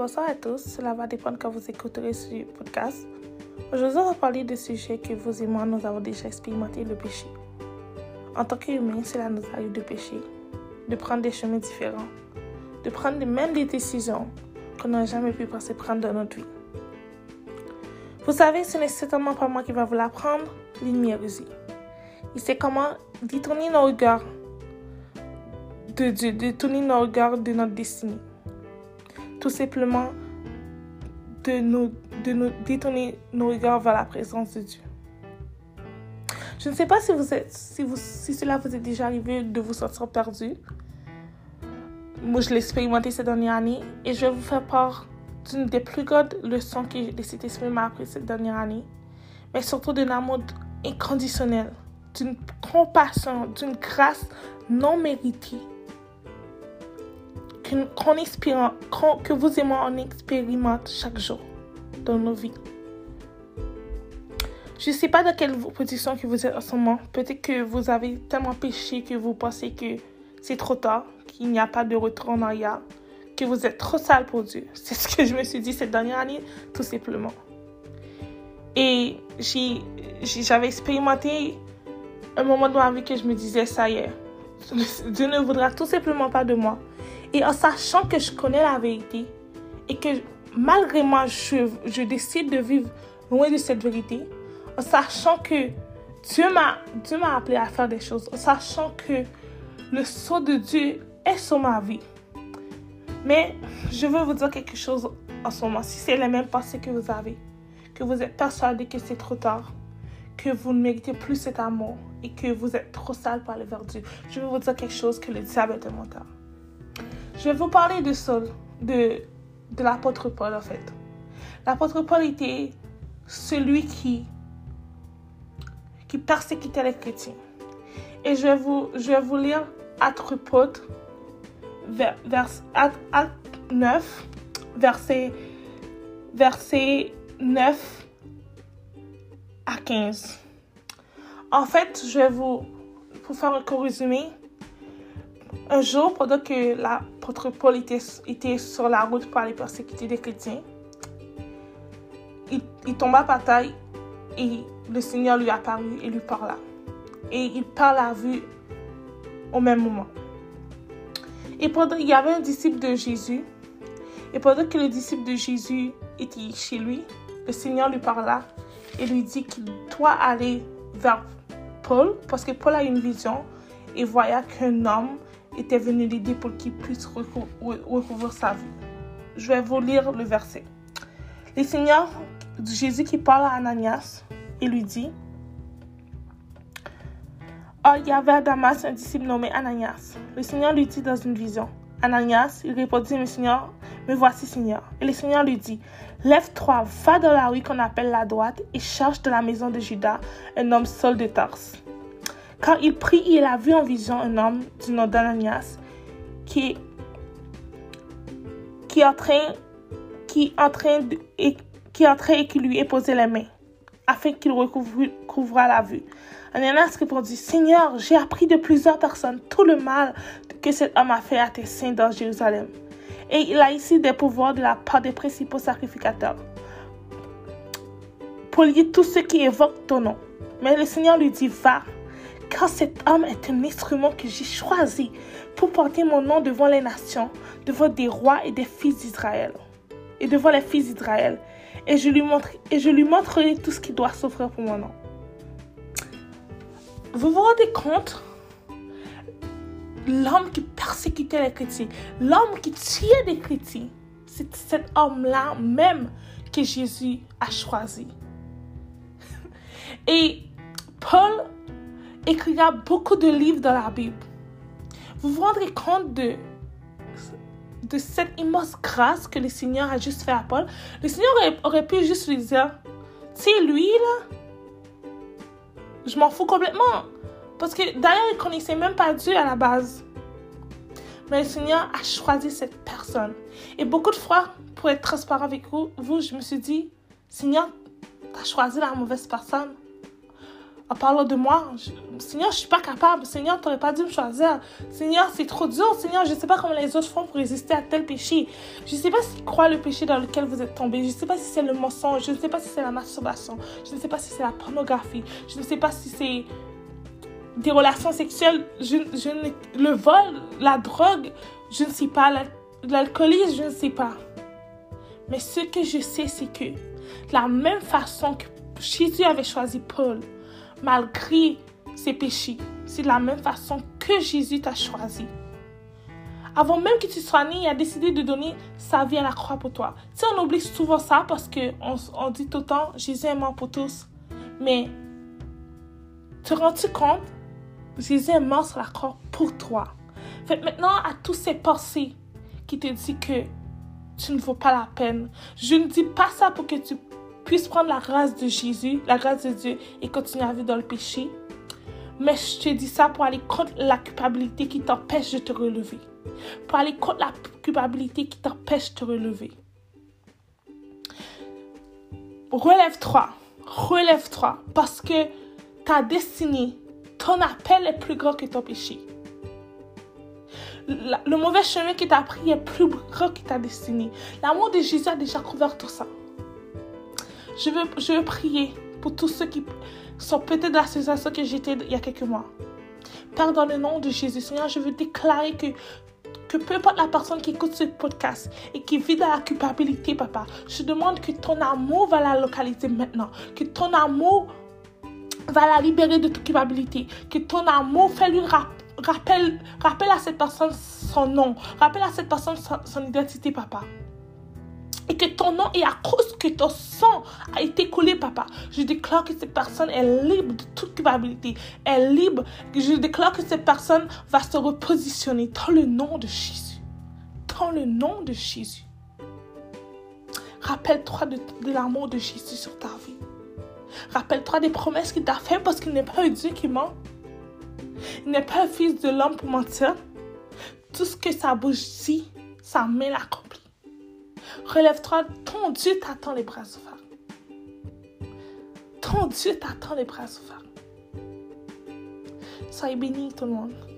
bonsoir à tous. Cela va dépendre quand vous écouterez ce podcast. Aujourd'hui, on va parler de sujets que vous et moi, nous avons déjà expérimenté, le péché. En tant qu'humains, cela nous arrive de pécher, de prendre des chemins différents, de prendre même des décisions qu'on n'a jamais pu penser prendre dans notre vie. Vous savez, ce n'est certainement pas moi qui va vous l'apprendre, l'ennemi est rusé. Il sait comment détourner nos regards de Dieu, détourner nos regards de notre destinée tout simplement de nous, de nous détourner nos regards vers la présence de Dieu. Je ne sais pas si, vous si, vous, si cela vous est déjà arrivé de vous sentir perdu. Moi, je l'ai expérimenté ces dernières années et je vais vous faire part d'une des plus grandes leçons que le Saint-Esprit m'a appris cette dernière année, mais surtout d'un amour inconditionnel, d'une compassion, d'une grâce non méritée que vous et moi on expérimente chaque jour dans nos vies. Je ne sais pas dans quelle position que vous êtes en ce moment. Peut-être que vous avez tellement péché que vous pensez que c'est trop tard, qu'il n'y a pas de retour en arrière, que vous êtes trop sale pour Dieu. C'est ce que je me suis dit cette dernière année, tout simplement. Et j'avais expérimenté un moment dans ma vie que je me disais, ça y est, Dieu ne voudra tout simplement pas de moi. Et en sachant que je connais la vérité et que malgré moi, je, décide de vivre loin de cette vérité, en sachant que Dieu m'a, appelé à faire des choses, en sachant que le sceau de Dieu est sur ma vie. Mais je veux vous dire quelque chose en ce moment. Si c'est les mêmes pensées que vous avez, que vous êtes persuadé que c'est trop tard, que vous ne méritez plus cet amour et que vous êtes trop sale pour aller vers Dieu, je veux vous dire quelque chose que le diable est un menteur. Je vais vous parler de Saul, de, de l'apôtre Paul en fait. L'apôtre Paul était celui qui, qui persécutait les chrétiens. Et je vais vous, je vais vous lire Acte vers, vers, 9, verset, verset 9 à 15. En fait, je vais vous, pour faire un court résumé, un jour, pendant que Paul était, sur la route pour aller persécuter des chrétiens, il, il tomba par taille et le Seigneur lui apparut et lui parla. Et il parle à vue au même moment. Et pendant, il y avait un disciple de Jésus. Et pendant que le disciple de Jésus était chez lui, le Seigneur lui parla et lui dit qu'il doit aller vers Paul parce que Paul a une vision et voyait qu'un homme était venu l'aider pour qu'il puisse recouvrir sa vie. Je vais vous lire le verset. Le Seigneur, Jésus qui parle à Ananias et lui dit, Or, il y avait à Damas un disciple nommé Ananias. Le Seigneur lui dit dans une vision, Ananias, il répondit, Mais Seigneur, me voici Seigneur. Et le Seigneur lui dit, Lève-toi, va dans la rue qu'on appelle la droite et cherche de la maison de Judas un homme seul de Tarse quand il prit, il a vu en vision un homme du nom d'Ananias qui, qui, train qui, et, qui entrait et qui lui posé les mains afin qu'il recouvra la vue. Ananias répondit, Seigneur, j'ai appris de plusieurs personnes tout le mal que cet homme a fait à tes saints dans Jérusalem. Et il a ici des pouvoirs de la part des principaux sacrificateurs pour lier tous ceux qui évoquent ton nom. Mais le Seigneur lui dit, va, car cet homme est un instrument que j'ai choisi pour porter mon nom devant les nations, devant des rois et des fils d'Israël, et devant les fils d'Israël. Et je lui et je lui montrerai tout ce qu'il doit souffrir pour mon nom. Vous vous rendez compte? L'homme qui persécutait les chrétiens, l'homme qui tuait des chrétiens, c'est cet homme-là même que Jésus a choisi. Et Paul écrira beaucoup de livres dans la Bible. Vous vous rendrez compte de, de cette immense grâce que le Seigneur a juste fait à Paul. Le Seigneur aurait, pu juste lui dire, c'est lui là, je m'en fous complètement. Parce que d'ailleurs, il ne connaissait même pas Dieu à la base. Mais le Seigneur a choisi cette personne. Et beaucoup de fois, pour être transparent avec vous, vous je me suis dit, Seigneur, tu as choisi la mauvaise personne. En parlant de moi. Seigneur, je suis pas capable. Seigneur, tu n'aurais pas dû me choisir. Seigneur, c'est trop dur. Seigneur, je ne sais pas comment les autres font pour résister à tel péché. Je ne sais pas s'ils croient le péché dans lequel vous êtes tombé. Je ne sais pas si c'est le mensonge. Je ne sais pas si c'est la masturbation. Je ne sais pas si c'est la pornographie. Je ne sais pas si c'est des relations sexuelles. Je, je, le vol, la drogue, je ne sais pas. L'alcoolisme, je ne sais pas. Mais ce que je sais, c'est que la même façon que Jésus avait choisi Paul, malgré ses péchés. C'est la même façon que Jésus t'a choisi. Avant même que tu sois né, il a décidé de donner sa vie à la croix pour toi. Tu sais, on oublie souvent ça parce qu'on on dit tout le temps Jésus est mort pour tous. Mais te rends-tu compte? Jésus est mort sur la croix pour toi. Fait maintenant, à tous ces pensées qui te disent que tu ne vaux pas la peine, je ne dis pas ça pour que tu puisse prendre la grâce de Jésus, la grâce de Dieu et continuer à vivre dans le péché. Mais je te dis ça pour aller contre la culpabilité qui t'empêche de te relever. Pour aller contre la culpabilité qui t'empêche de te relever. Relève-toi. Relève-toi. Parce que ta destinée, ton appel est plus grand que ton péché. Le mauvais chemin qui t'a pris est plus grand que ta destinée. L'amour de Jésus a déjà couvert tout ça. Je veux, je veux prier pour tous ceux qui sont peut-être dans la situation que j'étais il y a quelques mois. Père, dans le nom de Jésus, Seigneur, je veux déclarer que que peu importe la personne qui écoute ce podcast et qui vit dans la culpabilité, papa, je demande que ton amour va la localiser maintenant, que ton amour va la libérer de toute culpabilité, que ton amour fait lui rappelle, rappelle à cette personne son nom, rappelle à cette personne son identité, papa et que ton nom est à cause que ton sang a été coulé, papa. Je déclare que cette personne est libre de toute culpabilité, est libre. Je déclare que cette personne va se repositionner dans le nom de Jésus. Dans le nom de Jésus. Rappelle-toi de, l'amour de Jésus sur ta vie. Rappelle-toi des promesses qu'il t'a faites parce qu'il n'est pas un Dieu qui ment. Il n'est pas un fils de l'homme pour mentir. Tout ce que sa bouche dit, sa main l'accomplit. Relève-toi, ton Dieu t'attend les bras ouverts. Ton Dieu t'attend les bras ouverts. Soyez bénis tout le monde.